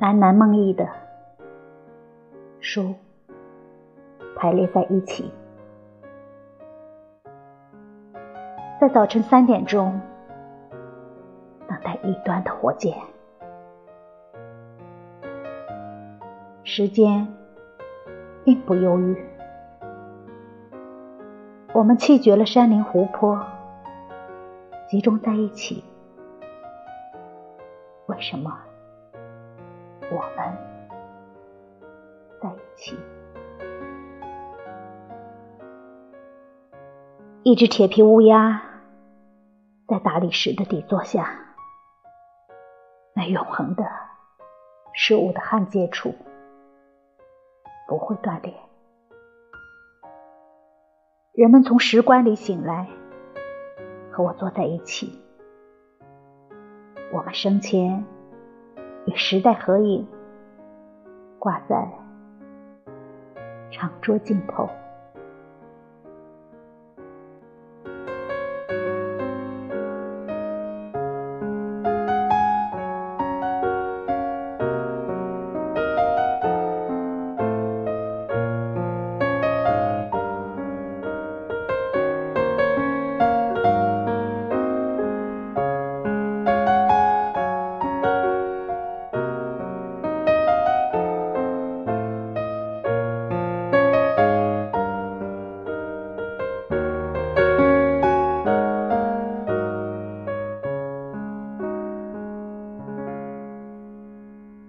喃喃梦呓的书排列在一起，在早晨三点钟等待一端的火箭。时间并不忧郁，我们弃绝了山林湖泊，集中在一起。为什么我们在一起？一只铁皮乌鸦在大理石的底座下，那永恒的事物的焊接处。不会断裂。人们从石棺里醒来，和我坐在一起。我们生前与时代合影，挂在长桌尽头。